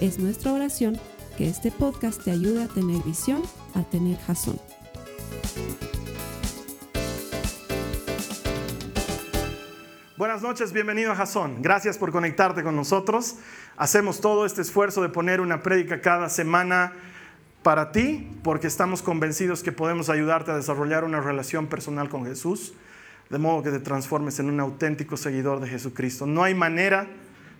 Es nuestra oración que este podcast te ayude a tener visión, a tener jazón. Buenas noches, bienvenido a Jason. Gracias por conectarte con nosotros. Hacemos todo este esfuerzo de poner una prédica cada semana para ti, porque estamos convencidos que podemos ayudarte a desarrollar una relación personal con Jesús, de modo que te transformes en un auténtico seguidor de Jesucristo. No hay manera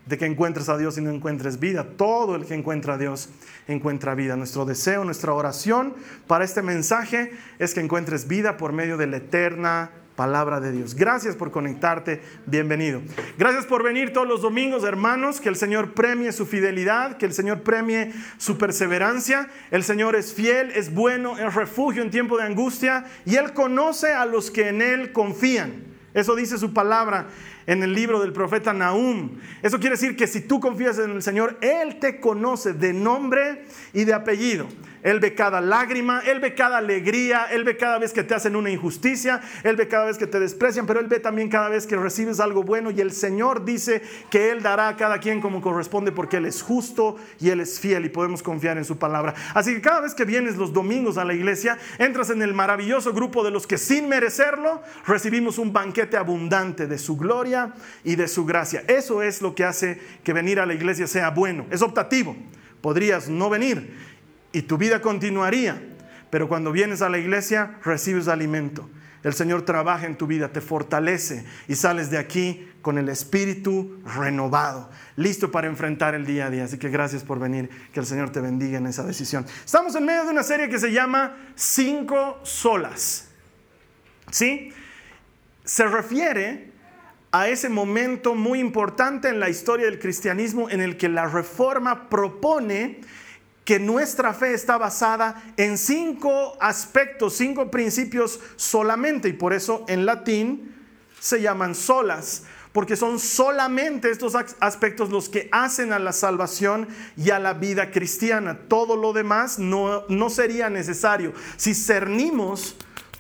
de que encuentres a Dios y no encuentres vida. Todo el que encuentra a Dios encuentra vida. Nuestro deseo, nuestra oración para este mensaje es que encuentres vida por medio de la eterna palabra de Dios. Gracias por conectarte, bienvenido. Gracias por venir todos los domingos, hermanos, que el Señor premie su fidelidad, que el Señor premie su perseverancia. El Señor es fiel, es bueno, es refugio en tiempo de angustia y Él conoce a los que en Él confían. Eso dice su palabra en el libro del profeta Nahum. Eso quiere decir que si tú confías en el Señor, Él te conoce de nombre y de apellido. Él ve cada lágrima, Él ve cada alegría, Él ve cada vez que te hacen una injusticia, Él ve cada vez que te desprecian, pero Él ve también cada vez que recibes algo bueno y el Señor dice que Él dará a cada quien como corresponde porque Él es justo y Él es fiel y podemos confiar en su palabra. Así que cada vez que vienes los domingos a la iglesia, entras en el maravilloso grupo de los que sin merecerlo recibimos un banquete abundante de su gloria y de su gracia. Eso es lo que hace que venir a la iglesia sea bueno. Es optativo. Podrías no venir y tu vida continuaría. Pero cuando vienes a la iglesia, recibes alimento. El Señor trabaja en tu vida, te fortalece y sales de aquí con el espíritu renovado, listo para enfrentar el día a día. Así que gracias por venir, que el Señor te bendiga en esa decisión. Estamos en medio de una serie que se llama Cinco Solas. ¿Sí? Se refiere a ese momento muy importante en la historia del cristianismo en el que la reforma propone que nuestra fe está basada en cinco aspectos, cinco principios solamente, y por eso en latín se llaman solas, porque son solamente estos aspectos los que hacen a la salvación y a la vida cristiana. Todo lo demás no, no sería necesario. Si cernimos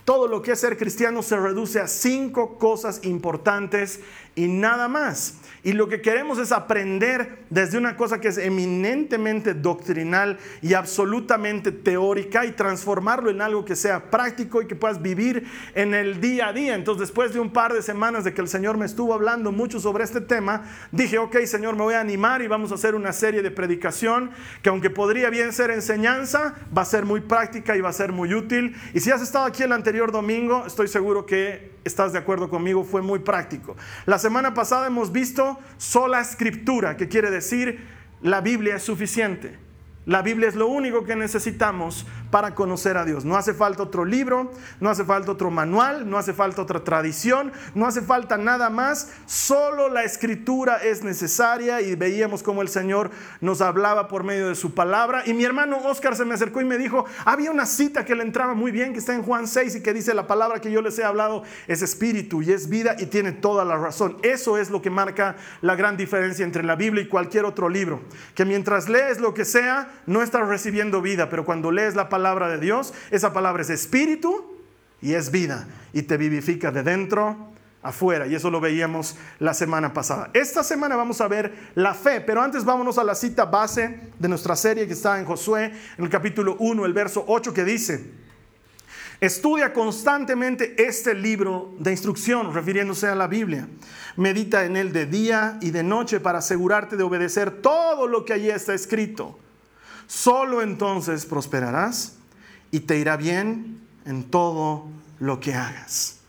todo lo que es ser cristiano, se reduce a cinco cosas importantes y nada más. Y lo que queremos es aprender desde una cosa que es eminentemente doctrinal y absolutamente teórica y transformarlo en algo que sea práctico y que puedas vivir en el día a día. Entonces, después de un par de semanas de que el Señor me estuvo hablando mucho sobre este tema, dije, ok, Señor, me voy a animar y vamos a hacer una serie de predicación que aunque podría bien ser enseñanza, va a ser muy práctica y va a ser muy útil. Y si has estado aquí el anterior domingo, estoy seguro que estás de acuerdo conmigo, fue muy práctico. La semana pasada hemos visto sola escritura, que quiere decir la Biblia es suficiente. La Biblia es lo único que necesitamos para conocer a Dios. No hace falta otro libro, no hace falta otro manual, no hace falta otra tradición, no hace falta nada más. Solo la escritura es necesaria y veíamos cómo el Señor nos hablaba por medio de su palabra. Y mi hermano Oscar se me acercó y me dijo, había una cita que le entraba muy bien, que está en Juan 6 y que dice la palabra que yo les he hablado es espíritu y es vida y tiene toda la razón. Eso es lo que marca la gran diferencia entre la Biblia y cualquier otro libro. Que mientras lees lo que sea, no estás recibiendo vida, pero cuando lees la palabra de Dios, esa palabra es espíritu y es vida y te vivifica de dentro afuera. Y eso lo veíamos la semana pasada. Esta semana vamos a ver la fe, pero antes vámonos a la cita base de nuestra serie que está en Josué, en el capítulo 1, el verso 8, que dice, estudia constantemente este libro de instrucción, refiriéndose a la Biblia. Medita en él de día y de noche para asegurarte de obedecer todo lo que allí está escrito Solo entonces prosperarás y te irá bien en todo lo que hagas.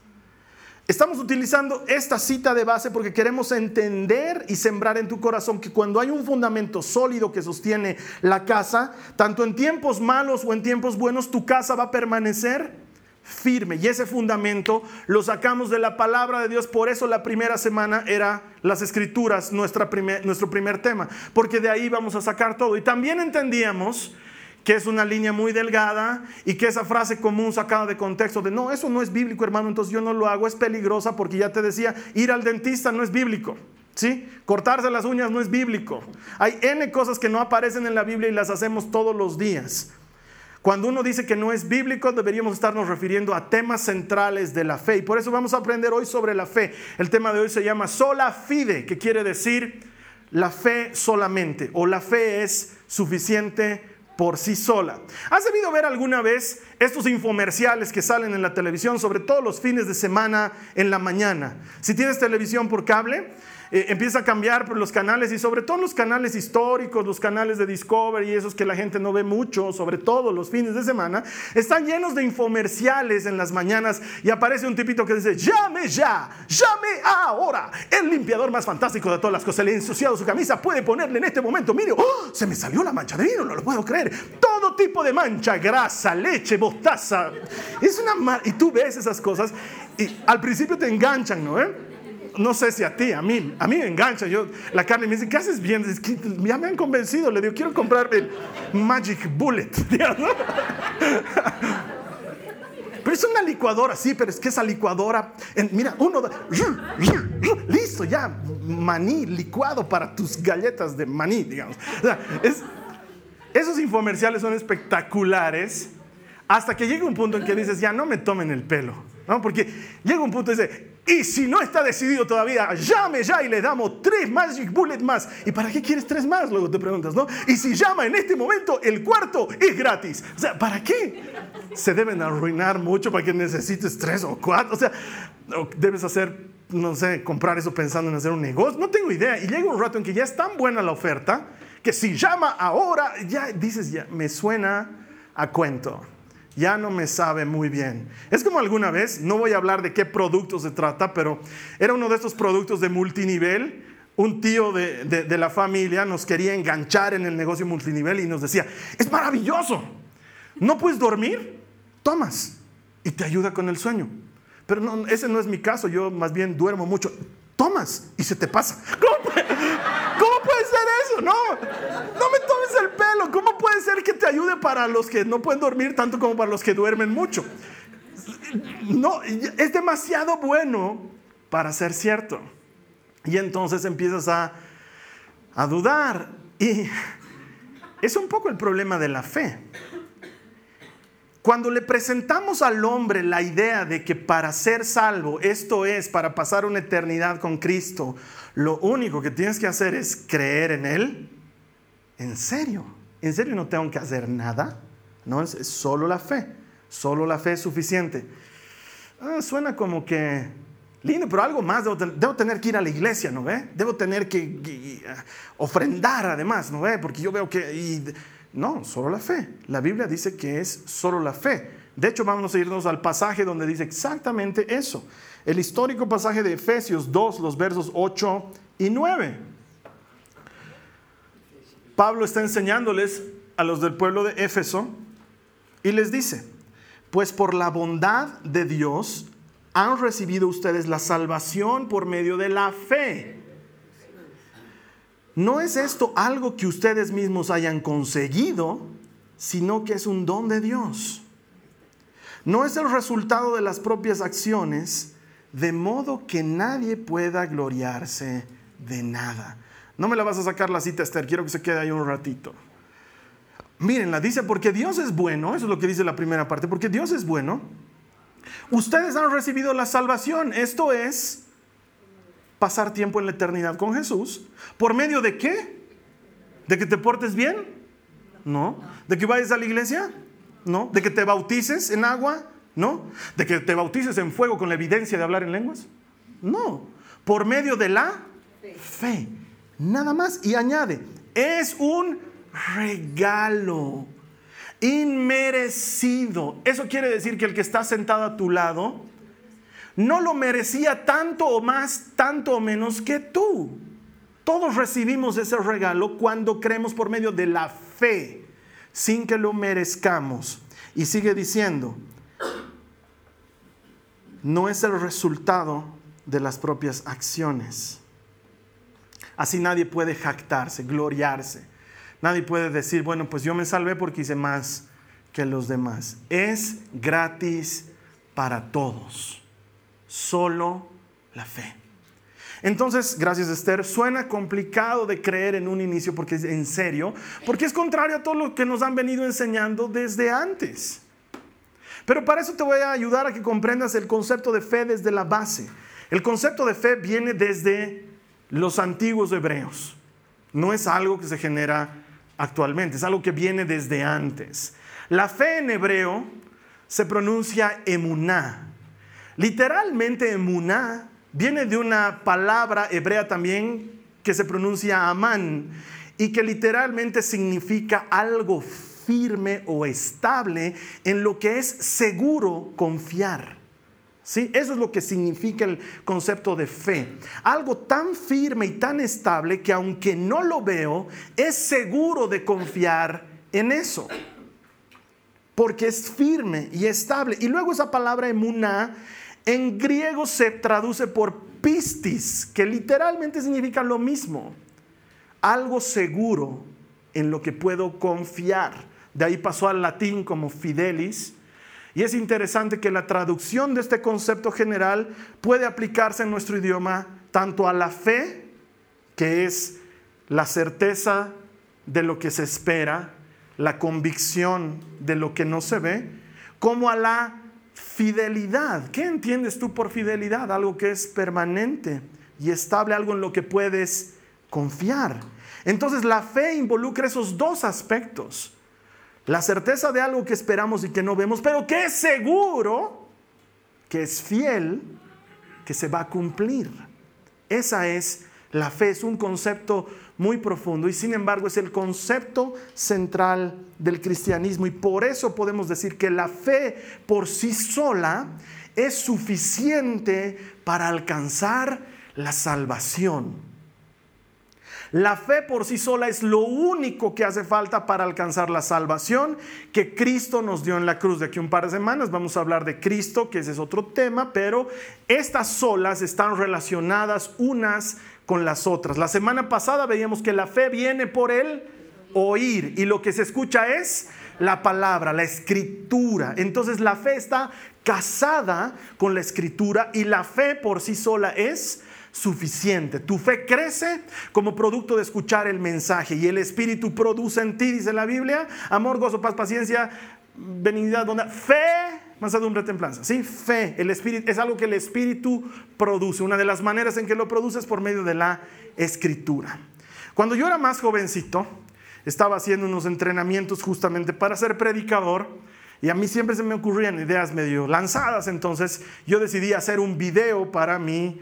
Estamos utilizando esta cita de base porque queremos entender y sembrar en tu corazón que cuando hay un fundamento sólido que sostiene la casa, tanto en tiempos malos o en tiempos buenos, tu casa va a permanecer firme. Y ese fundamento lo sacamos de la palabra de Dios. Por eso la primera semana era las escrituras, nuestra nuestro primer tema. Porque de ahí vamos a sacar todo. Y también entendíamos que es una línea muy delgada y que esa frase común sacada de contexto de no, eso no es bíblico, hermano, entonces yo no lo hago, es peligrosa porque ya te decía, ir al dentista no es bíblico. ¿Sí? Cortarse las uñas no es bíblico. Hay N cosas que no aparecen en la Biblia y las hacemos todos los días. Cuando uno dice que no es bíblico, deberíamos estarnos refiriendo a temas centrales de la fe. Y por eso vamos a aprender hoy sobre la fe. El tema de hoy se llama sola fide, que quiere decir la fe solamente, o la fe es suficiente por sí sola. ¿Has debido ver alguna vez estos infomerciales que salen en la televisión, sobre todo los fines de semana en la mañana? Si tienes televisión por cable, eh, empieza a cambiar por los canales y sobre todo los canales históricos, los canales de Discovery, esos que la gente no ve mucho, sobre todo los fines de semana, están llenos de infomerciales en las mañanas y aparece un tipito que dice, llame ya, llame ahora. El limpiador más fantástico de todas las cosas, le ha ensuciado su camisa, puede ponerle en este momento, mire, ¡oh! se me salió la mancha de vino, no lo puedo creer. Todo tipo de mancha, grasa, leche, bostaza. Es una... Y tú ves esas cosas y al principio te enganchan, ¿no? Eh? No sé si a ti, a mí, a mí me engancha. Yo, la carne me dice, ¿qué haces bien? ya me han convencido. Le digo, quiero comprarme el Magic Bullet. Pero es una licuadora, sí, pero es que esa licuadora, mira, uno, listo, ya, maní licuado para tus galletas de maní, digamos. esos infomerciales son espectaculares hasta que llega un punto en que dices, ya no me tomen el pelo, ¿no? Porque llega un punto y dice, y si no está decidido todavía, llame ya y le damos tres Magic Bullet más. ¿Y para qué quieres tres más? Luego te preguntas, ¿no? Y si llama en este momento, el cuarto es gratis. O sea, ¿para qué? Se deben arruinar mucho para que necesites tres o cuatro. O sea, debes hacer, no sé, comprar eso pensando en hacer un negocio. No tengo idea. Y llega un rato en que ya es tan buena la oferta que si llama ahora, ya dices, ya me suena a cuento ya no me sabe muy bien. Es como alguna vez, no voy a hablar de qué producto se trata, pero era uno de estos productos de multinivel. Un tío de, la familia nos quería enganchar en el negocio multinivel y nos decía, es maravilloso, no puedes dormir, tomas y te ayuda con el sueño. Pero no, ese no es mi caso, yo más bien duermo mucho. Tomas y se te pasa. ¿Cómo cómo puede ser eso? No, no me el pelo. ¿Cómo puede ser que te ayude para los que no pueden dormir tanto como para los que duermen mucho? No, es demasiado bueno para ser cierto. Y entonces empiezas a, a dudar. Y es un poco el problema de la fe. Cuando le presentamos al hombre la idea de que para ser salvo, esto es, para pasar una eternidad con Cristo, lo único que tienes que hacer es creer en Él, ¿En serio? ¿En serio no tengo que hacer nada? No, es, solo la fe. Solo la fe es suficiente. Ah, suena como que lindo, pero algo más. Debo, tener que ir a la iglesia, ¿no ve? Debo tener que, ofrendar además, ¿no ve? Porque yo veo que... no, solo la fe. La Biblia dice que es solo la fe. De hecho, vamos a irnos al pasaje donde dice exactamente eso. El histórico pasaje de Efesios 2, los versos 8 y 9. Pablo está enseñándoles a los del pueblo de Éfeso y les dice, pues por la bondad de Dios han recibido ustedes la salvación por medio de la fe. No es esto algo que ustedes mismos hayan conseguido, sino que es un don de Dios. No es el resultado de las propias acciones, de modo que nadie pueda gloriarse de nada. No me la vas a sacar la cita, Esther, quiero que se quede ahí un ratito. Mírenla, dice, porque Dios es bueno, eso es lo que dice la primera parte, porque Dios es bueno. Ustedes han recibido la salvación, esto es pasar tiempo en la eternidad con Jesús. ¿Por medio de qué? ¿De que te portes bien? No. ¿De que vayas a la iglesia? No. ¿De que te bautices en agua? No. ¿De que te bautices en fuego con la evidencia de hablar en lenguas? No. Por medio de la fe. Nada más. Y añade, es un regalo inmerecido. Eso quiere decir que el que está sentado a tu lado no lo merecía tanto o más, tanto o menos que tú. Todos recibimos ese regalo cuando creemos por medio de la fe, sin que lo merezcamos. Y sigue diciendo, no es el resultado de las propias acciones. Así nadie puede jactarse, gloriarse. Nadie puede decir, bueno, pues yo me salvé porque hice más que los demás. Es gratis para todos. Solo la fe. Entonces, gracias Esther, suena complicado de creer en un inicio porque es en serio, porque es contrario a todo lo que nos han venido enseñando desde antes. Pero para eso te voy a ayudar a que comprendas el concepto de fe desde la base. El concepto de fe viene desde los antiguos hebreos. No es algo que se genera actualmente, es algo que viene desde antes. La fe en hebreo se pronuncia emuná. Literalmente emuná viene de una palabra hebrea también que se pronuncia amán y que literalmente significa algo firme o estable en lo que es seguro confiar. ¿Sí? Eso es lo que significa el concepto de fe. Algo tan firme y tan estable que aunque no lo veo, es seguro de confiar en eso. Porque es firme y estable. Y luego esa palabra emuná en griego se traduce por pistis, que literalmente significa lo mismo. Algo seguro en lo que puedo confiar. De ahí pasó al latín como fidelis. Y es interesante que la traducción de este concepto general puede aplicarse en nuestro idioma tanto a la fe, que es la certeza de lo que se espera, la convicción de lo que no se ve, como a la Fidelidad. ¿Qué entiendes tú por fidelidad? Algo que es permanente y estable, algo en lo que puedes confiar. Entonces la fe involucra esos dos aspectos. La certeza de algo que esperamos y que no vemos, pero que es seguro, que es fiel, que se va a cumplir. Esa es la fe, es un concepto muy profundo y sin embargo es el concepto central del cristianismo y por eso podemos decir que la fe por sí sola es suficiente para alcanzar la salvación. La fe por sí sola es lo único que hace falta para alcanzar la salvación que Cristo nos dio en la cruz. De aquí un par de semanas vamos a hablar de Cristo, que ese es otro tema, pero estas solas están relacionadas unas con las otras. La semana pasada veíamos que la fe viene por el oír y lo que se escucha es la palabra, la escritura. Entonces la fe está casada con la escritura y la fe por sí sola es suficiente. Tu fe crece como producto de escuchar el mensaje y el Espíritu produce en ti, dice la Biblia, amor, gozo, paz, paciencia, benignidad, bondad, fe mansedumbre, templanza. Sí, fe, el espíritu es algo que el espíritu produce. Una de las maneras en que lo produce es por medio de la escritura. Cuando yo era más jovencito, estaba haciendo unos entrenamientos justamente para ser predicador y a mí siempre se me ocurrían ideas medio lanzadas, entonces yo decidí hacer un video para mí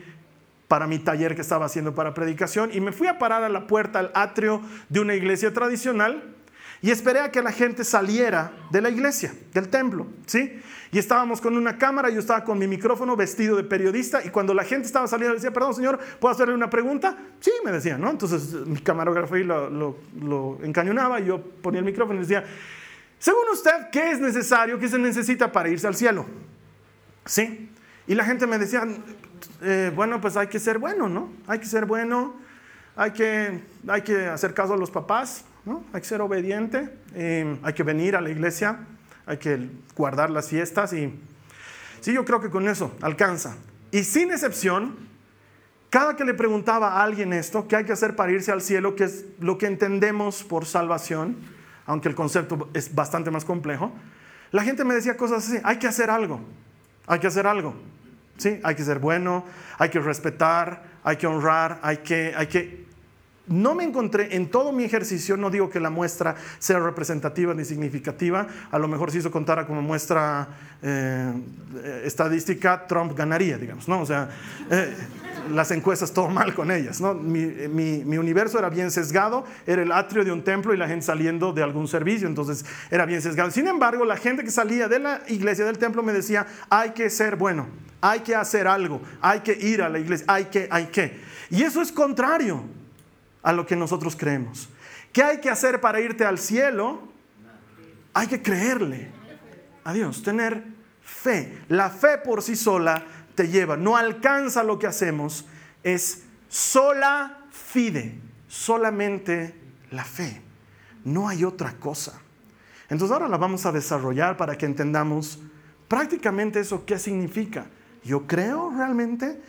para mi taller que estaba haciendo para predicación y me fui a parar a la puerta al atrio de una iglesia tradicional y esperé a que la gente saliera de la iglesia, del templo, ¿sí? Y estábamos con una cámara, yo estaba con mi micrófono vestido de periodista y cuando la gente estaba saliendo decía, perdón señor, ¿puedo hacerle una pregunta? Sí, me decía, ¿no? Entonces mi camarógrafo ahí lo, lo, lo encañonaba, yo ponía el micrófono y decía, según usted, ¿qué es necesario, qué se necesita para irse al cielo? ¿Sí? Y la gente me decía, eh, bueno, pues hay que ser bueno, ¿no? Hay que ser bueno, hay que, hay que hacer caso a los papás, hay que ser obediente, eh, hay que venir a la iglesia, hay que guardar las fiestas y sí, yo creo que con eso alcanza. Y sin excepción, cada que le preguntaba a alguien esto, ¿qué hay que hacer para irse al cielo? Que es lo que entendemos por salvación, aunque el concepto es bastante más complejo, la gente me decía cosas así, hay que hacer algo, hay que hacer algo. ¿Sí? Hay que ser bueno, hay que respetar, hay que honrar, hay que, hay que no me encontré en todo mi ejercicio, no digo que la muestra sea representativa ni significativa, a lo mejor si eso contara como muestra eh, estadística, Trump ganaría, digamos, ¿no? O sea, eh, las encuestas todo mal con ellas, ¿no? Mi, universo era bien sesgado, era el atrio de un templo y la gente saliendo de algún servicio, entonces era bien sesgado. Sin embargo, la gente que salía de la iglesia, del templo, me decía, hay que ser bueno, hay que hacer algo, hay que ir a la iglesia, hay que, hay que. Y eso es contrario a lo que nosotros creemos. ¿Qué hay que hacer para irte al cielo? Hay que creerle a Dios, tener fe. La fe por sí sola te lleva, no alcanza lo que hacemos, es sola fide, solamente la fe. No hay otra cosa. Entonces ahora la vamos a desarrollar para que entendamos prácticamente eso qué significa. Yo creo realmente,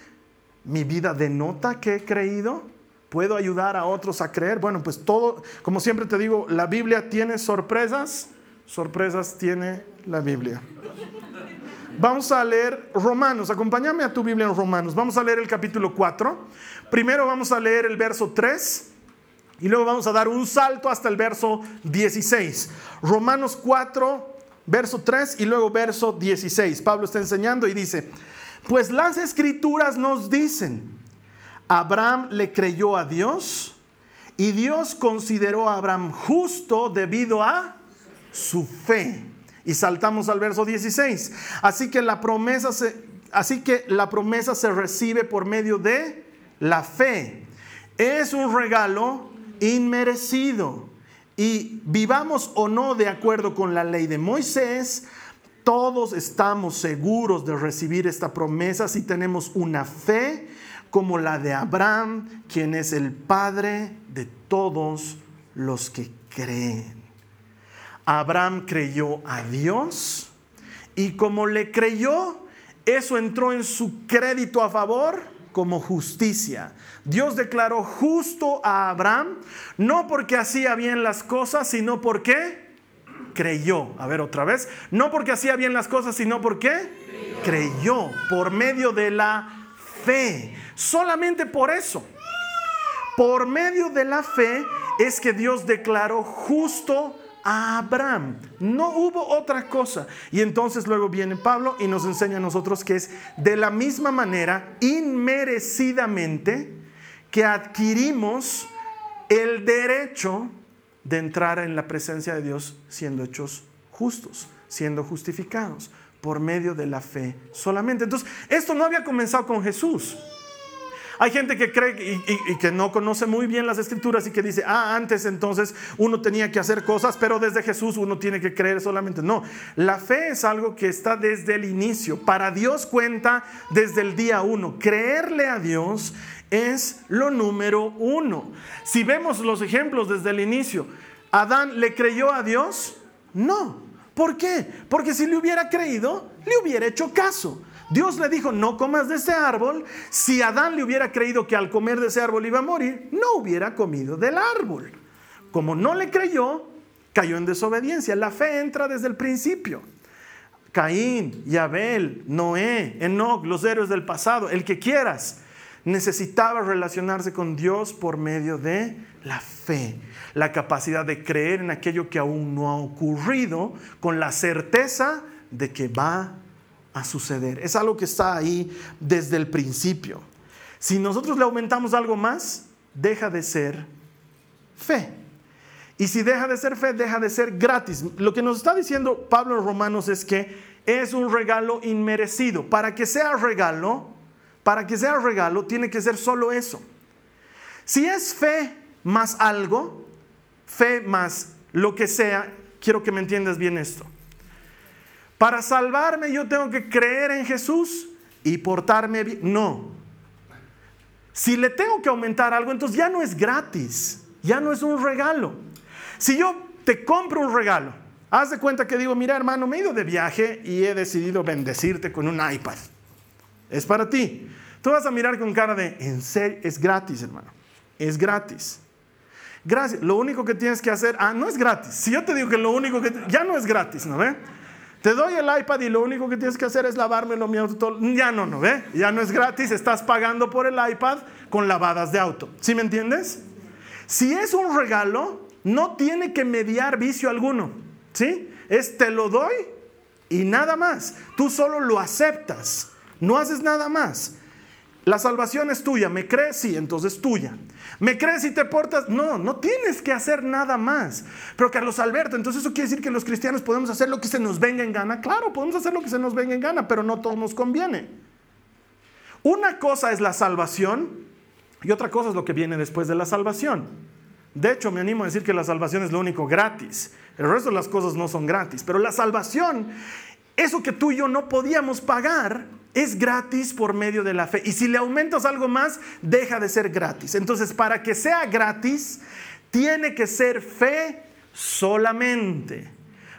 mi vida denota que he creído, puedo ayudar a otros a creer. Bueno, pues todo, como siempre te digo, la Biblia tiene sorpresas, sorpresas tiene la Biblia. Vamos a leer Romanos, acompáñame a tu Biblia en Romanos. Vamos a leer el capítulo 4. Primero vamos a leer el verso 3 y luego vamos a dar un salto hasta el verso 16. Romanos 4, verso 3 y luego verso 16. Pablo está enseñando y dice, pues las escrituras nos dicen, Abraham le creyó a Dios y Dios consideró a Abraham justo debido a su fe. Y saltamos al verso 16. Así que la promesa se, así que la promesa se recibe por medio de la fe. Es un regalo inmerecido. Y vivamos o no de acuerdo con la ley de Moisés, todos estamos seguros de recibir esta promesa si tenemos una fe como la de Abraham, quien es el padre de todos los que creen. Abraham creyó a Dios y como le creyó, eso entró en su crédito a favor como justicia. Dios declaró justo a Abraham, no porque hacía bien las cosas, sino porque creyó. A ver otra vez, no porque hacía bien las cosas, sino porque creyó, creyó por medio de la fe. Solamente por eso. Por medio de la fe es que Dios declaró justo a Abraham. No hubo otra cosa. Y entonces luego viene Pablo y nos enseña a nosotros que es de la misma manera, inmerecidamente, que adquirimos el derecho de entrar en la presencia de Dios siendo hechos justos, siendo justificados por medio de la fe solamente. Entonces, esto no había comenzado con Jesús. Hay gente que cree y, que no conoce muy bien las escrituras y que dice, ah, antes entonces uno tenía que hacer cosas, pero desde Jesús uno tiene que creer solamente. No, la fe es algo que está desde el inicio. Para Dios cuenta desde el día uno. Creerle a Dios es lo número uno. Si vemos los ejemplos desde el inicio, ¿Adán le creyó a Dios? No. ¿Por qué? Porque si le hubiera creído, le hubiera hecho caso. Dios le dijo, no comas de ese árbol. Si Adán le hubiera creído que al comer de ese árbol iba a morir, no hubiera comido del árbol. Como no le creyó, cayó en desobediencia. La fe entra desde el principio. Caín, Abel, Noé, Enoch, los héroes del pasado, el que quieras, necesitaba relacionarse con Dios por medio de la fe, la capacidad de creer en aquello que aún no ha ocurrido, con la certeza de que va a suceder. Es algo que está ahí desde el principio. Si nosotros le aumentamos algo más, deja de ser fe. Y si deja de ser fe, deja de ser gratis. Lo que nos está diciendo Pablo en Romanos es que es un regalo inmerecido. Para que sea regalo, para que sea regalo, tiene que ser solo eso. Si es fe más algo, fe más lo que sea, quiero que me entiendas bien esto. Para salvarme yo tengo que creer en Jesús y portarme bien. No. Si le tengo que aumentar algo, entonces ya no es gratis, ya no es un regalo. Si yo te compro un regalo, haz de cuenta que digo, mira hermano, me he ido de viaje y he decidido bendecirte con un iPad. Es para ti. Tú vas a mirar con cara de, en serio, es gratis hermano, es gratis. Gracias. Lo único que tienes que hacer, ah, no es gratis. Si yo te digo que lo único que, ya no es gratis, ¿no ve? Te doy el iPad y lo único que tienes que hacer es lavármelo mi auto. Ya no, no, ¿ve? Ya no es gratis, estás pagando por el iPad con lavadas de auto. ¿Sí me entiendes? Si es un regalo, no tiene que mediar vicio alguno. ¿Sí? Es te lo doy y nada más. Tú solo lo aceptas. No haces nada más. La salvación es tuya. ¿Me crees? Sí, entonces tuya. ¿Me crees y te portas? No, no tienes que hacer nada más. Pero Carlos Alberto, entonces eso quiere decir que los cristianos podemos hacer lo que se nos venga en gana. Claro, podemos hacer lo que se nos venga en gana, pero no todo nos conviene. Una cosa es la salvación y otra cosa es lo que viene después de la salvación. De hecho, me animo a decir que la salvación es lo único gratis. El resto de las cosas no son gratis. Pero la salvación Eso que tú y yo no podíamos pagar es gratis por medio de la fe. Y si le aumentas algo más, deja de ser gratis. Entonces, para que sea gratis, tiene que ser fe solamente.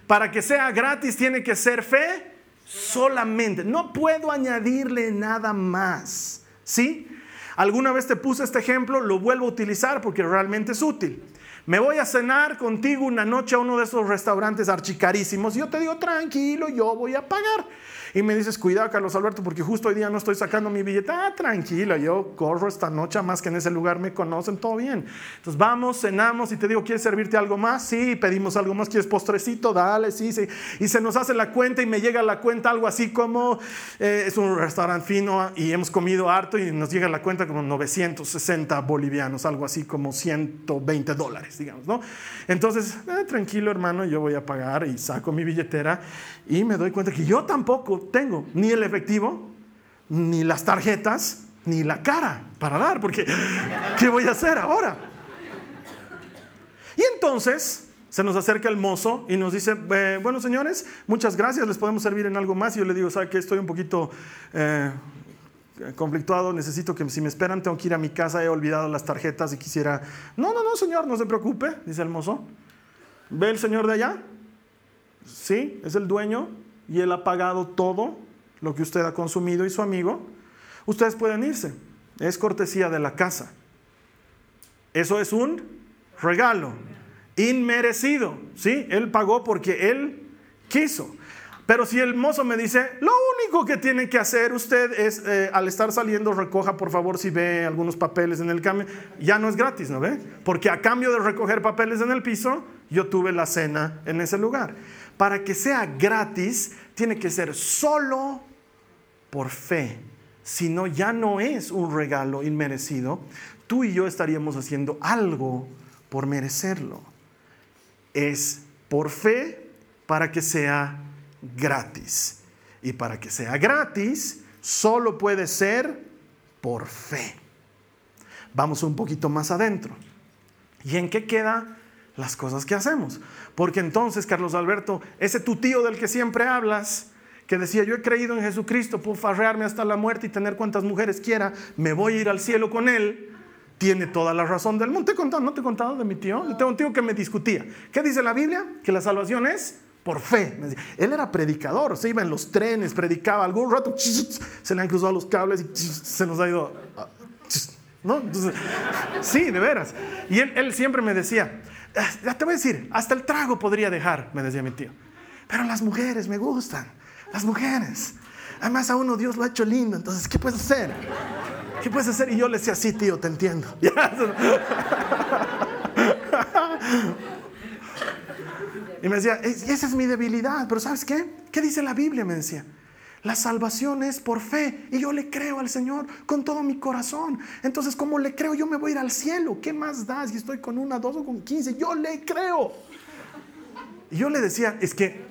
Para que sea gratis, tiene que ser fe solamente. No puedo añadirle nada más. ¿Sí? Alguna vez te puse este ejemplo, lo vuelvo a utilizar porque realmente es útil. Me voy a cenar contigo una noche a uno de esos restaurantes archicarísimos. Y yo te digo, tranquilo, yo voy a pagar. Y me dices, cuidado, Carlos Alberto, porque justo hoy día no estoy sacando mi billete. Ah, tranquila, yo corro esta noche, más que en ese lugar me conocen, todo bien. Entonces vamos, cenamos y te digo, ¿quieres servirte algo más? Sí, pedimos algo más. ¿Quieres postrecito? Dale, sí, sí. Y se nos hace la cuenta y me llega la cuenta algo así como, eh, es un restaurante fino y hemos comido harto y nos llega la cuenta como 960 bolivianos, algo así como 120 dólares, digamos, ¿no? Entonces, eh, tranquilo hermano, yo voy a pagar y saco mi billetera y me doy cuenta que yo tampoco tengo ni el efectivo, ni las tarjetas, ni la cara para dar, porque ¿qué voy a hacer ahora? Y entonces se nos acerca el mozo y nos dice, bueno señores, muchas gracias, les podemos servir en algo más. Y yo le digo, ¿sabe que Estoy un poquito eh, conflictuado, necesito que si me esperan tengo que ir a mi casa, he olvidado las tarjetas y quisiera... No, no, no, señor, no se preocupe, dice el mozo. ¿Ve el señor de allá? Sí, es el dueño y él ha pagado todo lo que usted ha consumido y su amigo. Ustedes pueden irse. Es cortesía de la casa. Eso es un regalo inmerecido. ¿sí? Él pagó porque él quiso. Pero si el mozo me dice, lo único que tiene que hacer usted es, eh, al estar saliendo, recoja por favor si ve algunos papeles en el cambio, ya no es gratis, ¿no ve? Porque a cambio de recoger papeles en el piso, yo tuve la cena en ese lugar. Para que sea gratis, tiene que ser solo por fe. Si no, ya no es un regalo inmerecido. Tú y yo estaríamos haciendo algo por merecerlo. Es por fe para que sea gratis. Y para que sea gratis, solo puede ser por fe. Vamos un poquito más adentro. ¿Y en qué queda las cosas que hacemos? Porque entonces, Carlos Alberto, ese tu tío del que siempre hablas, que decía, yo he creído en Jesucristo, puedo farrearme hasta la muerte y tener cuantas mujeres quiera, me voy a ir al cielo con él, tiene toda la razón del mundo. ¿Te he contado? ¿No te he contado de mi tío? Yo tengo un tío que me discutía. ¿Qué dice la Biblia? Que la salvación es por fe. Él era predicador, se iba en los trenes, predicaba, algún rato se le han cruzado los cables y se nos ha ido... ¿No? sí, de veras. Y él, siempre me decía, ah, te voy a decir, hasta el trago podría dejar, me decía mi tío. Pero las mujeres me gustan, las mujeres. Además a uno Dios lo ha hecho lindo, entonces, ¿qué puedes hacer? ¿Qué puedes hacer? Y yo le decía, sí, tío, te entiendo. Y me decía, esa es mi debilidad, pero ¿sabes qué? ¿Qué dice la Biblia? Me decía. La salvación es por fe y yo le creo al Señor con todo mi corazón. Entonces, como le creo, yo me voy a ir al cielo. ¿Qué más da si estoy con una, dos o con quince? Yo le creo. Y yo le decía, es que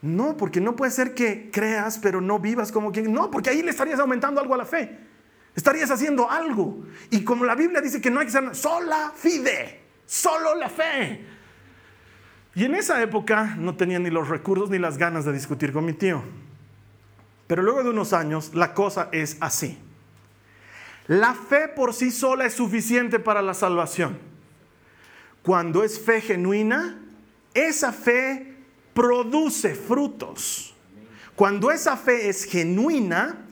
no, porque no puede ser que creas, pero no vivas como quien. No, porque ahí le estarías aumentando algo a la fe. Estarías haciendo algo. Y como la Biblia dice que no hay que ser sola fide, solo la fe. Y en esa época no tenía ni los recursos ni las ganas de discutir con mi tío. Pero luego de unos años la cosa es así. La fe por sí sola es suficiente para la salvación. Cuando es fe genuina, esa fe produce frutos. Cuando esa fe es genuina,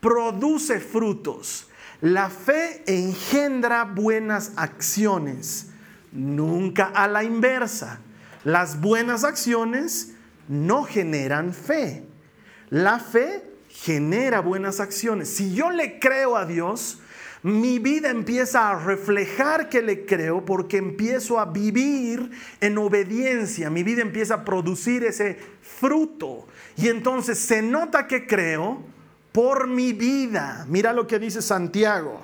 produce frutos. La fe engendra buenas acciones, nunca a la inversa. Las buenas acciones no generan fe. La fe genera buenas acciones. Si yo le creo a Dios, mi vida empieza a reflejar que le creo porque empiezo a vivir en obediencia. Mi vida empieza a producir ese fruto. Y entonces se nota que creo por mi vida. Mira lo que dice Santiago.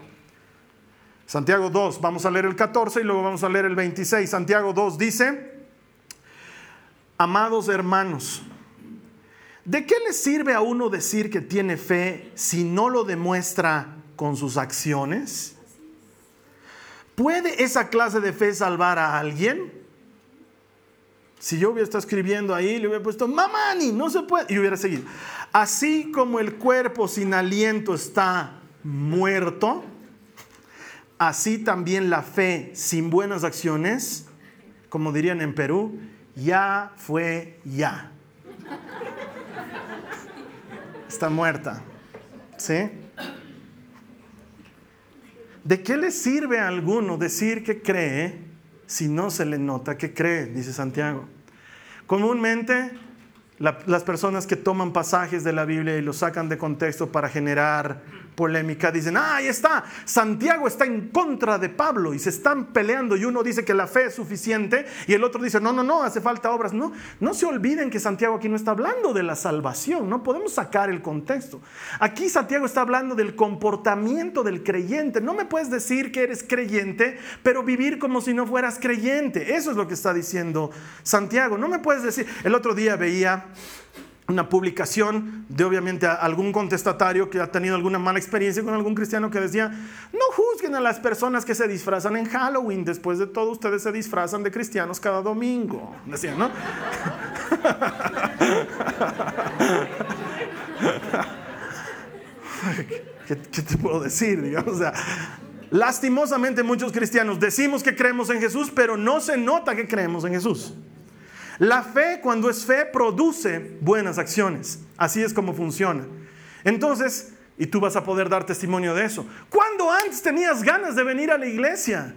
Santiago 2, vamos a leer el 14 y luego vamos a leer el 26. Santiago 2 dice, Amados hermanos, ¿de qué le sirve a uno decir que tiene fe si no lo demuestra con sus acciones? ¿Puede esa clase de fe salvar a alguien? Si yo hubiera estado escribiendo ahí, le hubiera puesto, mamani, no se puede, y hubiera seguido. Así como el cuerpo sin aliento está muerto, así también la fe sin buenas acciones, como dirían en Perú, ya fue ya. Está muerta. ¿Sí? ¿De qué le sirve a alguno decir que cree si no se le nota que cree? Dice Santiago. Comúnmente las personas que toman pasajes de la Biblia y los sacan de contexto para generar polémica, dicen, ah, ahí está, Santiago está en contra de Pablo y se están peleando y uno dice que la fe es suficiente y el otro dice, no, no, no, hace falta obras. No, no se olviden que Santiago aquí no está hablando de la salvación, no podemos sacar el contexto. Aquí Santiago está hablando del comportamiento del creyente. No me puedes decir que eres creyente, pero vivir como si no fueras creyente. Eso es lo que está diciendo Santiago. No me puedes decir, el otro día veía una publicación de obviamente algún contestatario que ha tenido alguna mala experiencia con algún cristiano que decía, no juzguen a las personas que se disfrazan en Halloween, después de todo ustedes se disfrazan de cristianos cada domingo, decía, ¿no? ¿Qué, te puedo decir? Digamos? O sea, lastimosamente muchos cristianos decimos que creemos en Jesús, pero no se nota que creemos en Jesús. La fe, cuando es fe, produce buenas acciones. Así es como funciona. Entonces, y tú vas a poder dar testimonio de eso. ¿Cuándo antes tenías ganas de venir a la iglesia?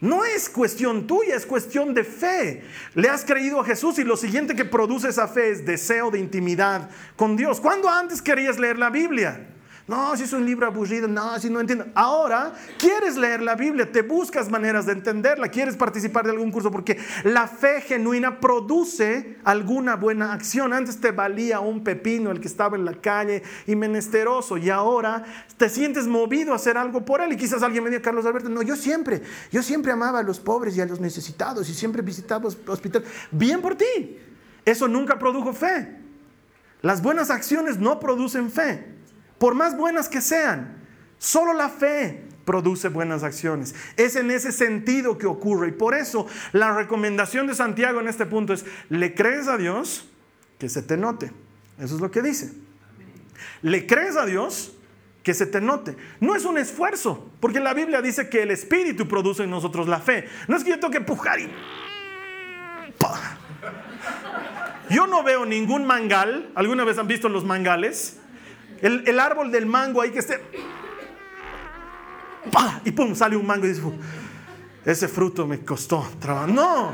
No es cuestión tuya, es cuestión de fe. Le has creído a Jesús y lo siguiente que produce esa fe es deseo de intimidad con Dios. ¿Cuándo antes querías leer la Biblia? No, si es un libro aburrido, no, si no entiendo. Ahora quieres leer la Biblia, te buscas maneras de entenderla, quieres participar de algún curso porque la fe genuina produce alguna buena acción. Antes te valía un pepino el que estaba en la calle y menesteroso y ahora te sientes movido a hacer algo por él. Y quizás alguien me diga, Carlos Alberto, no, yo siempre, yo siempre amaba a los pobres y a los necesitados y siempre visitaba hospitales. Bien por ti. Eso nunca produjo fe. Las buenas acciones no producen fe por más buenas que sean. Solo la fe produce buenas acciones. Es en ese sentido que ocurre. Y por eso la recomendación de Santiago en este punto es, ¿le crees a Dios? Que se te note. Eso es lo que dice. ¿Le crees a Dios? Que se te note. No es un esfuerzo, porque la Biblia dice que el Espíritu produce en nosotros la fe. No es que yo tengo que empujar y... Yo no veo ningún mangal. ¿Alguna vez han visto los mangales? El, árbol del mango ahí que esté. Y pum, sale un mango y dice, ese fruto me costó trabajo. No.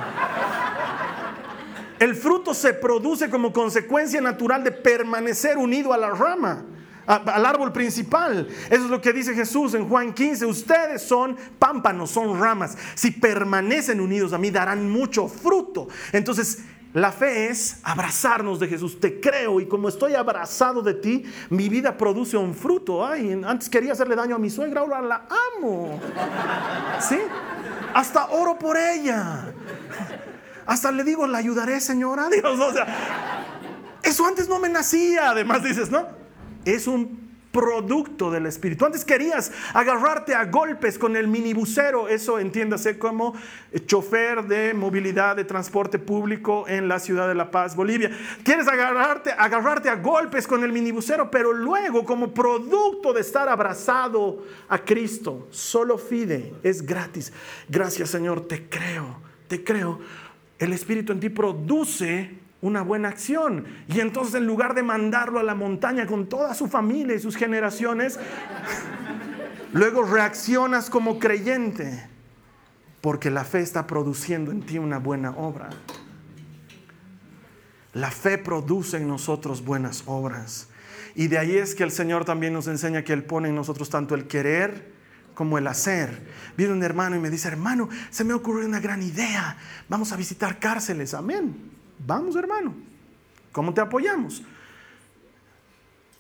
El fruto se produce como consecuencia natural de permanecer unido a la rama, al árbol principal. Eso es lo que dice Jesús en Juan 15. Ustedes son pámpanos, son ramas. Si permanecen unidos a mí, darán mucho fruto. Entonces, la fe es abrazarnos de Jesús. Te creo y como estoy abrazado de ti, mi vida produce un fruto. Ay, antes quería hacerle daño a mi suegra, ahora la amo. ¿Sí? Hasta oro por ella. Hasta le digo, la ayudaré, señora. Dios, o sea, eso antes no me nacía. Además dices, ¿no? Es un producto del Espíritu. Antes querías agarrarte a golpes con el minibusero, eso entiéndase como chofer de movilidad de transporte público en la ciudad de La Paz, Bolivia. Quieres agarrarte, agarrarte a golpes con el minibusero, pero luego como producto de estar abrazado a Cristo, solo fide, es gratis. Gracias Señor, te creo, te creo. El Espíritu en ti produce una buena acción. Y entonces en lugar de mandarlo a la montaña con toda su familia y sus generaciones, luego reaccionas como creyente, porque la fe está produciendo en ti una buena obra. La fe produce en nosotros buenas obras. Y de ahí es que el Señor también nos enseña que Él pone en nosotros tanto el querer como el hacer. Viene un hermano y me dice, hermano, se me ocurrió una gran idea. Vamos a visitar cárceles. Amén. Vamos, hermano. ¿Cómo te apoyamos?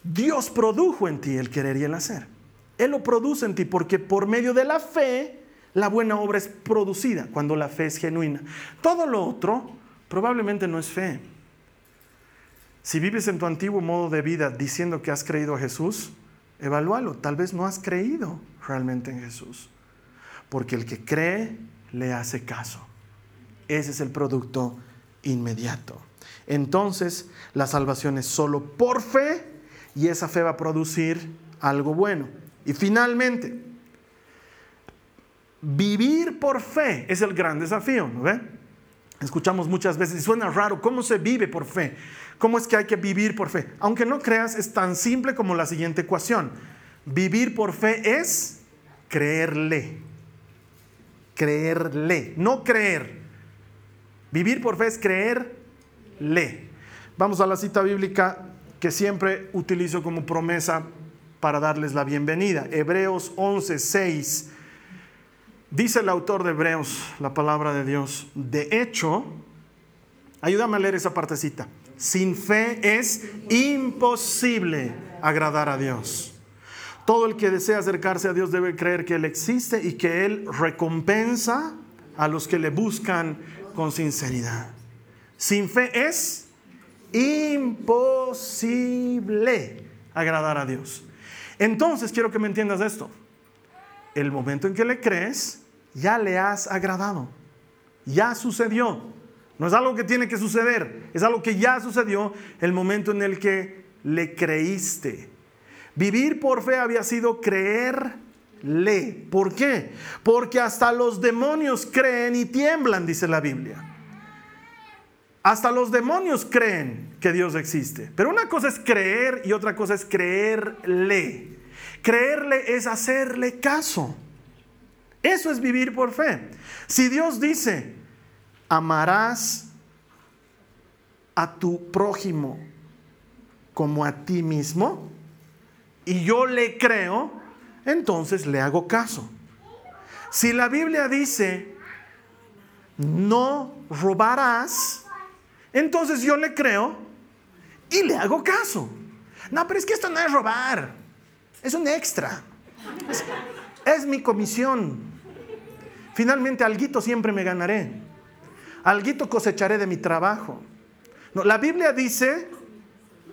Dios produjo en ti el querer y el hacer. Él lo produce en ti porque por medio de la fe la buena obra es producida cuando la fe es genuina. Todo lo otro probablemente no es fe. Si vives en tu antiguo modo de vida diciendo que has creído a Jesús, evalúalo. Tal vez no has creído realmente en Jesús. Porque el que cree le hace caso. Ese es el producto inmediato. Entonces, la salvación es solo por fe y esa fe va a producir algo bueno. Y finalmente, vivir por fe es el gran desafío, ¿no ve? Escuchamos muchas veces, y suena raro, ¿cómo se vive por fe? ¿Cómo es que hay que vivir por fe? Aunque no creas, es tan simple como la siguiente ecuación. Vivir por fe es creerle. Creerle, no creer. Vivir por fe es creerle. Vamos a la cita bíblica que siempre utilizo como promesa para darles la bienvenida. Hebreos 11, 6. Dice el autor de Hebreos, la palabra de Dios, de hecho, ayúdame a leer esa partecita. Sin fe es imposible agradar a Dios. Todo el que desea acercarse a Dios debe creer que Él existe y que Él recompensa a los que le buscan con sinceridad. Sin fe es imposible agradar a Dios. Entonces quiero que me entiendas esto. El momento en que le crees, ya le has agradado. Ya sucedió. No es algo que tiene que suceder, es algo que ya sucedió el momento en el que le creíste. Vivir por fe había sido creerle. ¿Por qué? Porque hasta los demonios creen y tiemblan, dice la Biblia. Hasta los demonios creen que Dios existe. Pero una cosa es creer y otra cosa es creerle. Creerle es hacerle caso. Eso es vivir por fe. Si Dios dice, amarás a tu prójimo como a ti mismo, y yo le creo, entonces le hago caso. Si la Biblia dice, no robarás, entonces yo le creo y le hago caso. No, pero es que esto no es robar, es un extra. Es, mi comisión. Finalmente, alguito siempre me ganaré. Alguito cosecharé de mi trabajo. La Biblia dice,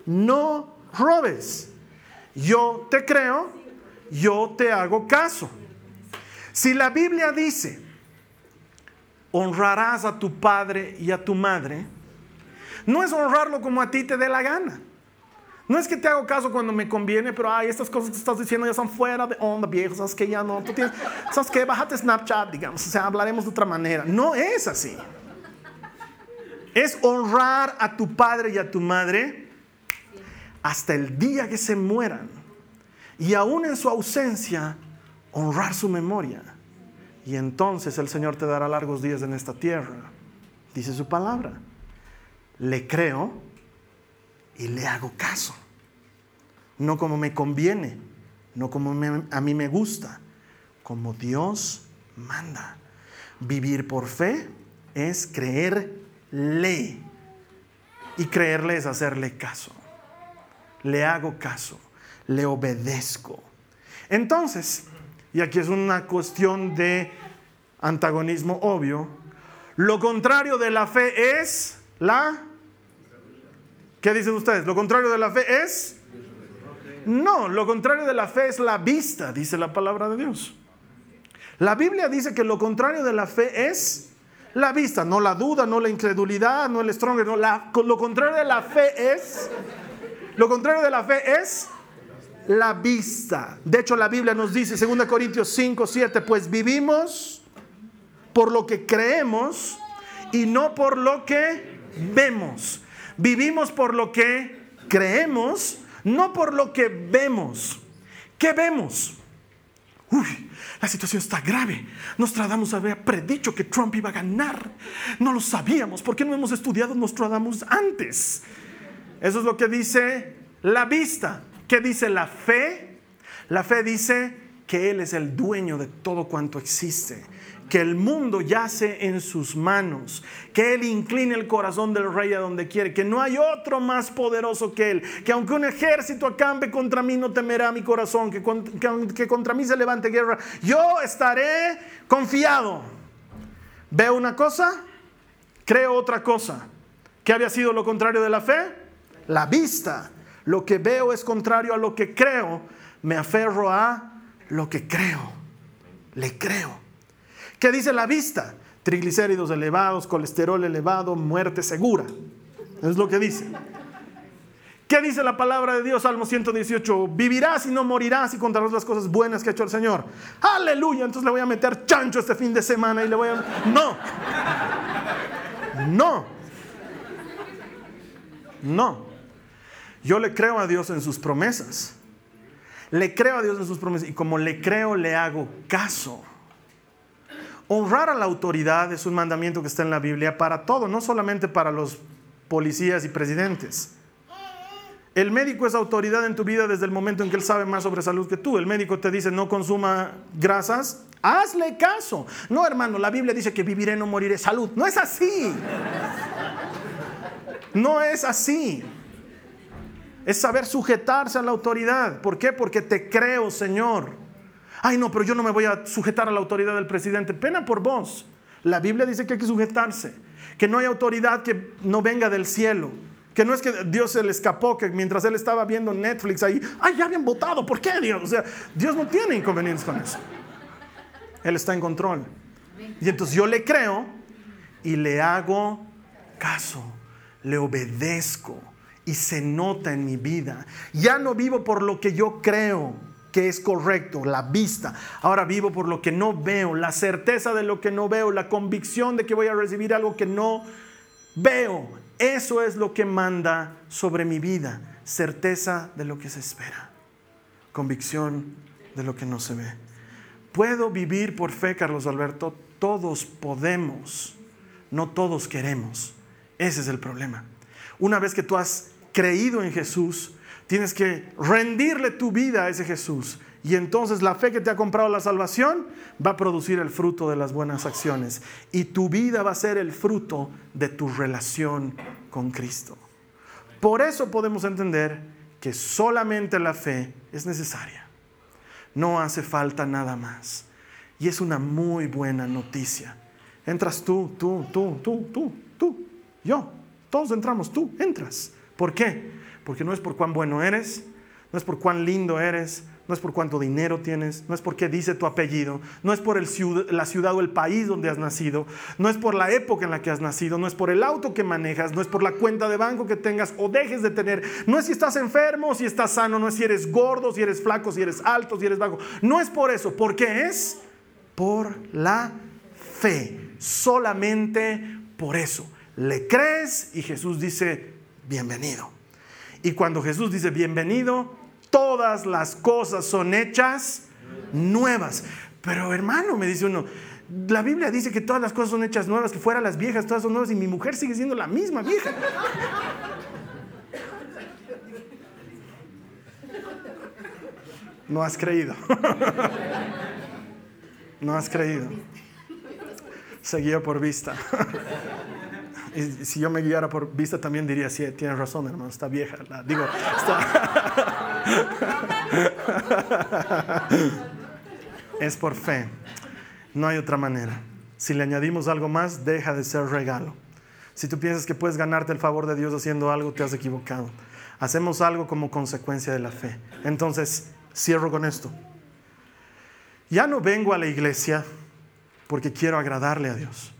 no robes. Yo te creo, yo te hago caso. Si la Biblia dice, honrarás a tu padre y a tu madre, no es honrarlo como a ti te dé la gana. No es que te hago caso cuando me conviene, pero ay, estas cosas que estás diciendo ya son fuera de onda, viejo. Sabes que ya no. Tú tienes, sabes que bájate Snapchat, digamos. O sea, hablaremos de otra manera. No es así. Es honrar a tu padre y a tu madre hasta el día que se mueran. Y aún en su ausencia, honrar su memoria. Y entonces el Señor te dará largos días en esta tierra. Dice su palabra le creo y le hago caso. No como me conviene, no como a mí me gusta, como Dios manda. Vivir por fe es creerle. Y creerle es hacerle caso. Le hago caso, le obedezco. Entonces, y aquí es una cuestión de antagonismo obvio, lo contrario de la fe es la ¿Qué dicen ustedes? ¿Lo contrario de la fe es? No, lo contrario de la fe es la vista, dice la palabra de Dios. La Biblia dice que lo contrario de la fe es la vista, no la duda, no la incredulidad, no el stronger, no la, lo contrario de la fe es lo contrario de la fe es la vista. De hecho, la Biblia nos dice, 2 Corintios 5, 7, pues vivimos por lo que creemos y no por lo que vemos. Vivimos por lo que creemos, no por lo que vemos. ¿Qué vemos? Uy, la situación está grave. Nostradamus había predicho que Trump iba a ganar. No lo sabíamos. ¿Por qué no hemos estudiado Nostradamus antes? Eso es lo que dice la vista. ¿Qué dice la fe? La fe dice que Él es el dueño de todo cuanto existe que el mundo yace en sus manos, que Él incline el corazón del rey a donde quiere, que no hay otro más poderoso que Él, que aunque un ejército acampe contra mí, no temerá mi corazón, que, que contra mí se levante guerra, yo estaré confiado. Veo una cosa, creo otra cosa. ¿Qué había sido lo contrario de la fe? La vista. Lo que veo es contrario a lo que creo. Me aferro a lo que creo. Le creo. ¿Qué dice la vista? Triglicéridos elevados, colesterol elevado, muerte segura. Es lo que dice. ¿Qué dice la palabra de Dios? Salmo 118. Vivirás y no morirás y contarás las cosas buenas que ha hecho el Señor. Aleluya. Entonces le voy a meter chancho este fin de semana y le voy a... No. No. No. Yo le creo a Dios en sus promesas. Le creo a Dios en sus promesas y como le creo le hago caso. Honrar a la autoridad es un mandamiento que está en la Biblia para todo, no solamente para los policías y presidentes. El médico es autoridad en tu vida desde el momento en que él sabe más sobre salud que tú. El médico te dice no consuma grasas, hazle caso. No, hermano, la Biblia dice que viviré, no moriré. Salud. No es así. No es así. Es saber sujetarse a la autoridad. ¿Por qué? Porque te creo, Señor. Ay, no, pero yo no me voy a sujetar a la autoridad del presidente. Pena por vos. La Biblia dice que hay que sujetarse. Que no hay autoridad que no venga del cielo. Que no es que Dios se le escapó, que mientras él estaba viendo Netflix ahí, ay, ya habían votado, ¿por qué Dios? O sea, Dios no tiene inconvenientes con eso. Él está en control. Y entonces yo le creo y le hago caso, le obedezco y se nota en mi vida. Ya no vivo por lo que yo creo que es correcto, la vista. Ahora vivo por lo que no veo, la certeza de lo que no veo, la convicción de que voy a recibir algo que no veo. Eso es lo que manda sobre mi vida, certeza de lo que se espera, convicción de lo que no se ve. Puedo vivir por fe, Carlos Alberto, todos podemos, no todos queremos. Ese es el problema. Una vez que tú has creído en Jesús, tienes que rendirle tu vida a ese Jesús. Y entonces la fe que te ha comprado la salvación va a producir el fruto de las buenas acciones. Y tu vida va a ser el fruto de tu relación con Cristo. Por eso podemos entender que solamente la fe es necesaria. No hace falta nada más. Y es una muy buena noticia. Entras tú, tú, tú, tú, tú, tú, yo. Todos entramos, tú entras. ¿Por qué? Porque no es por cuán bueno eres, no es por cuán lindo eres, no es por cuánto dinero tienes, no es por qué dice tu apellido, no es por el la ciudad o el país donde has nacido, no es por la época en la que has nacido, no es por el auto que manejas, no es por la cuenta de banco que tengas o dejes de tener, no es si estás enfermo, si estás sano, no es si eres gordo, si eres flaco, si eres alto, si eres bajo, no es por eso, ¿por qué es? Por la fe, solamente por eso. Le crees y Jesús dice, bienvenido. Y cuando Jesús dice bienvenido, todas las cosas son hechas nuevas. Pero hermano, me dice uno, la Biblia dice que todas las cosas son hechas nuevas, que fuera las viejas, todas son nuevas y mi mujer sigue siendo la misma vieja. No has creído. No has creído. Seguido por vista. Si yo me guiara por vista también diría, sí, tienes razón, hermano, está vieja. digo, es por fe. No hay otra manera. Si le añadimos algo más, deja de ser regalo. Si tú piensas que puedes ganarte el favor de Dios haciendo algo, te has equivocado. Hacemos algo como consecuencia de la fe. Entonces, cierro con esto. Ya no vengo a la iglesia porque quiero agradarle a Dios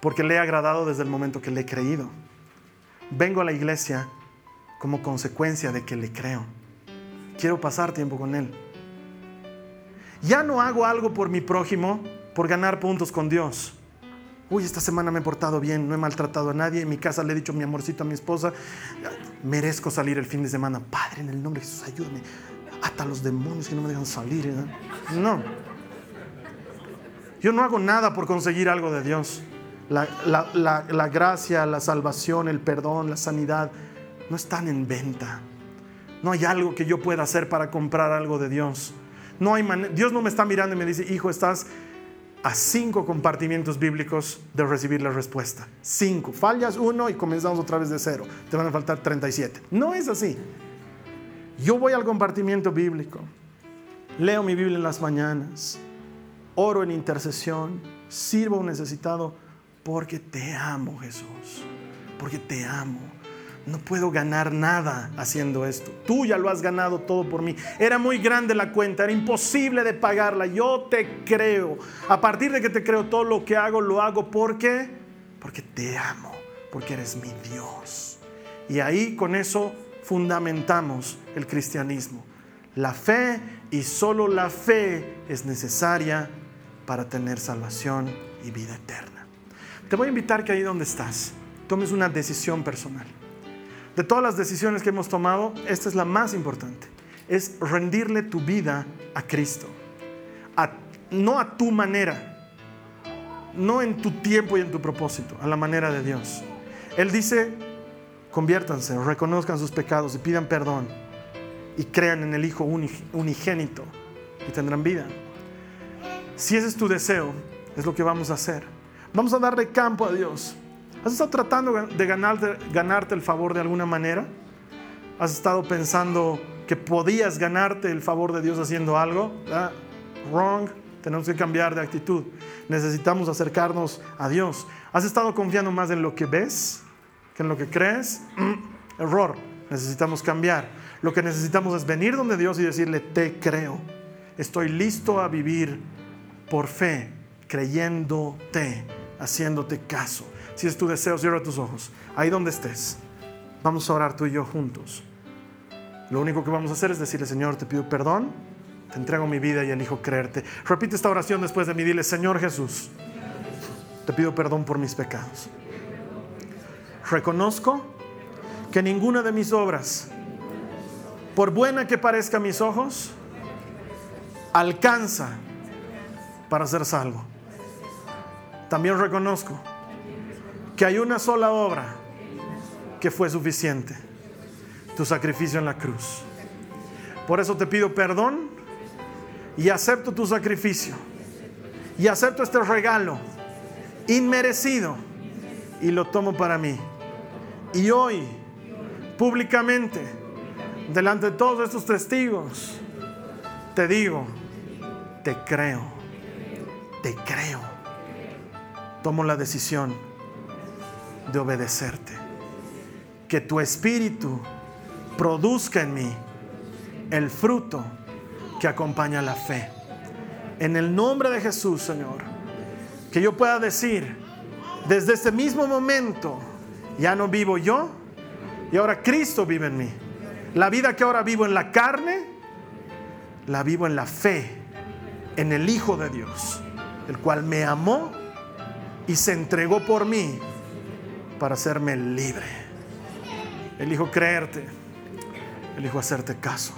porque le he agradado desde el momento que le he creído. Vengo a la iglesia como consecuencia de que le creo. Quiero pasar tiempo con Él. Ya no hago algo por mi prójimo por ganar puntos con Dios. Uy, esta semana me he portado bien, no he maltratado a nadie. En mi casa le he dicho mi amorcito a mi esposa, merezco salir el fin de semana. Padre, en el nombre de Jesús, ayúdame. Hasta los demonios que no me dejan salir. ¿eh? No. Yo no hago nada por conseguir algo de Dios la, gracia, la salvación, el perdón, la sanidad, no están en venta. No hay algo que yo pueda hacer para comprar algo de Dios. No hay Dios no me está mirando y me dice, hijo, estás a cinco compartimientos bíblicos de recibir la respuesta. Cinco. Fallas uno y comenzamos otra vez de cero. Te van a faltar 37. No es así. Yo voy al compartimiento bíblico. Leo mi Biblia en las mañanas. Oro en intercesión. Sirvo a un necesitado porque te amo, Jesús. Porque te amo. no puedo ganar nada haciendo esto. Tú ya lo has ganado todo por mí. Era muy grande la cuenta, era imposible de pagarla. Yo te creo. A partir de que te creo, todo lo que hago lo hago porque porque te amo, porque eres mi Dios. Y ahí con eso fundamentamos el cristianismo. La fe y solo la fe es necesaria para tener salvación y vida eterna. Te voy a invitar que ahí donde estás, tomes una decisión personal. De todas las decisiones que hemos tomado, esta es la más importante. Es rendirle tu vida a Cristo. no a tu manera, no en tu tiempo y en tu propósito, a la manera de Dios. Él dice, conviértanse, reconozcan sus pecados y pidan perdón y crean en el Hijo unigénito y tendrán vida. Si ese es tu deseo, es lo que vamos a hacer. Vamos a darle campo a Dios. ¿Has estado tratando de ganarte, ganarte el favor de alguna manera? ¿Has estado pensando que podías ganarte el favor de Dios haciendo algo? Ah, wrong. Tenemos que cambiar de actitud. Necesitamos acercarnos a Dios. ¿Has estado confiando más en lo que ves que en lo que crees? Mm, error. Necesitamos cambiar. Lo que necesitamos es venir donde Dios y decirle, te creo. Estoy listo a vivir por fe, creyéndote, haciéndote caso. Si es tu deseo, cierra tus ojos. Ahí donde estés. Vamos a orar tú y yo juntos. Lo único que vamos a hacer es decirle, Señor, te pido perdón, te entrego mi vida y elijo creerte. Repite esta oración después de mí. Dile, Señor Jesús, te pido perdón por mis pecados. Reconozco que ninguna de mis obras, por buena que parezca a mis ojos, alcanza para ser salvo. También reconozco que hay una sola obra que fue suficiente, tu sacrificio en la cruz. Por eso te pido perdón y acepto tu sacrificio y acepto este regalo inmerecido y lo tomo para mí. Y hoy, públicamente, delante de todos estos testigos, te digo, te creo, te creo. Tomo la decisión de obedecerte. Que tu espíritu produzca en mí el fruto que acompaña la fe. En el nombre de Jesús, Señor, que yo pueda decir, desde este mismo momento, ya no vivo yo, y ahora Cristo vive en mí. La vida que ahora vivo en la carne, la vivo en la fe, en el Hijo de Dios, el cual me amó y se entregó por mí para hacerme libre. Elijo creerte, elijo hacerte caso.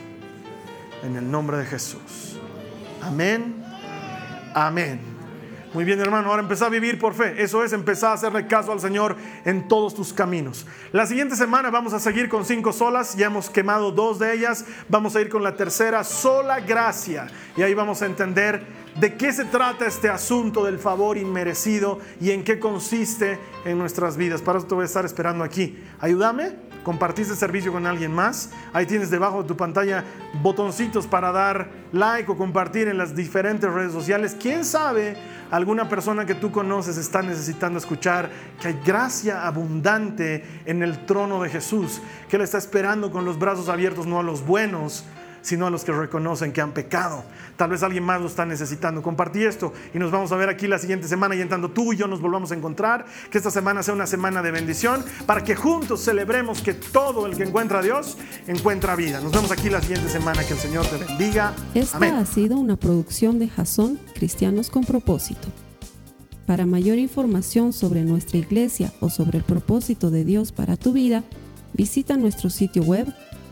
En el nombre de Jesús. Amén. Amén. Muy bien, hermano. Ahora empezá a vivir por fe. Eso es empezar a hacerle caso al Señor en todos tus caminos. La siguiente semana vamos a seguir con cinco solas. Ya hemos quemado dos de ellas. Vamos a ir con la tercera, sola gracia. Y ahí vamos a entender de qué se trata este asunto del favor inmerecido y en qué consiste en nuestras vidas. Para eso te voy a estar esperando aquí. Ayúdame compartiste el servicio con alguien más. Ahí tienes debajo de tu pantalla botoncitos para dar like o compartir en las diferentes redes sociales. ¿Quién sabe? Alguna persona que tú conoces está necesitando escuchar que hay gracia abundante en el trono de Jesús, que Él está esperando con los brazos abiertos no a los buenos, sino a los que reconocen que han pecado. Tal vez alguien más lo está necesitando. Compartí esto y nos vamos a ver aquí la siguiente semana y en tanto tú y yo nos volvamos a encontrar, que esta semana sea una semana de bendición para que juntos celebremos que todo el que encuentra a Dios encuentra vida. Nos vemos aquí la siguiente semana, que el Señor te bendiga. Esta ha sido una producción de Jason Cristianos con propósito. Para mayor información sobre nuestra iglesia o sobre el propósito de Dios para tu vida, visita nuestro sitio web